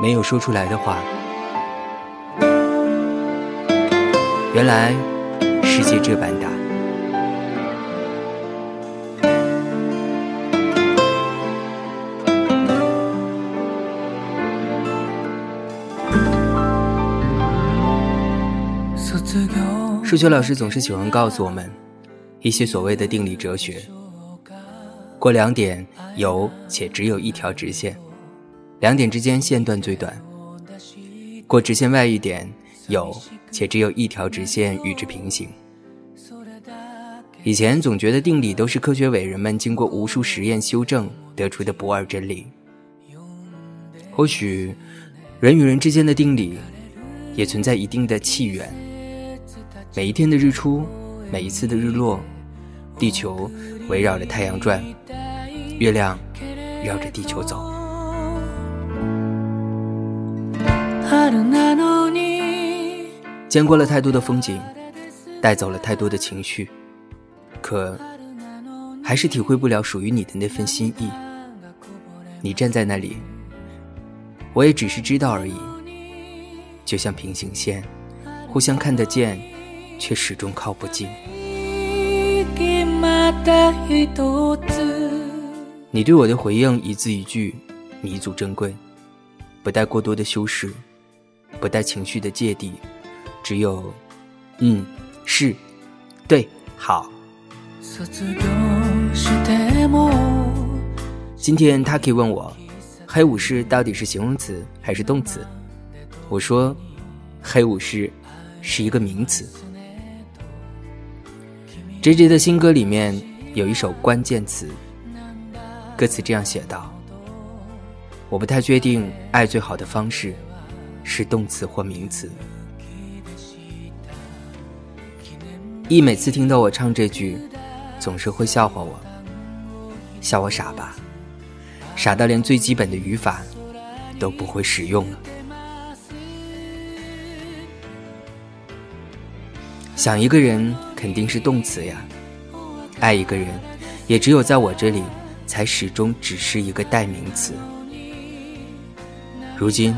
没有说出来的话。原来世界这般大。数学老师总是喜欢告诉我们一些所谓的定理哲学。过两点有且只有一条直线，两点之间线段最短。过直线外一点有且只有一条直线与之平行。以前总觉得定理都是科学伟人们经过无数实验修正得出的不二真理。或许人与人之间的定理也存在一定的契缘。每一天的日出，每一次的日落，地球围绕着太阳转。月亮绕着地球走，见过了太多的风景，带走了太多的情绪，可还是体会不了属于你的那份心意。你站在那里，我也只是知道而已，就像平行线，互相看得见，却始终靠不近。你对我的回应一字一句弥足珍贵，不带过多的修饰，不带情绪的芥蒂，只有嗯，是，对，好。今天他可以问我，黑武士到底是形容词还是动词？我说，黑武士是一个名词。J J 的新歌里面有一首关键词。歌词这样写道：“我不太确定爱最好的方式是动词或名词。”一每次听到我唱这句，总是会笑话我，笑我傻吧，傻到连最基本的语法都不会使用了。想一个人肯定是动词呀，爱一个人也只有在我这里。才始终只是一个代名词。如今，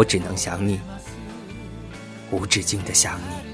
我只能想你，无止境的想你。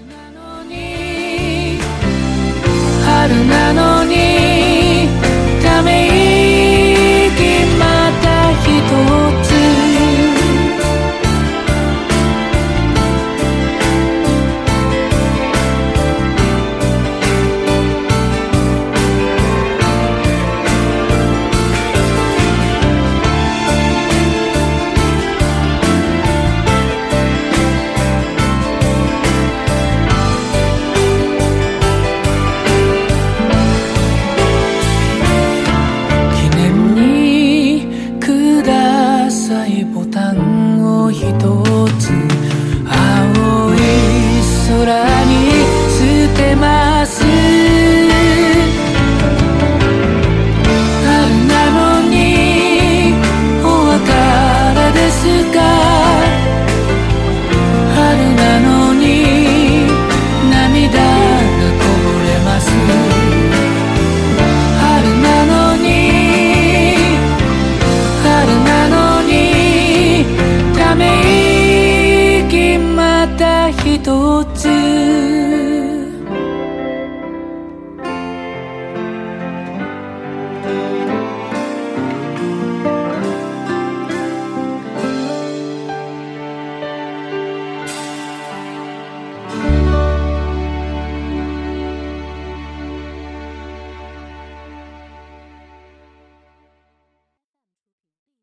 知。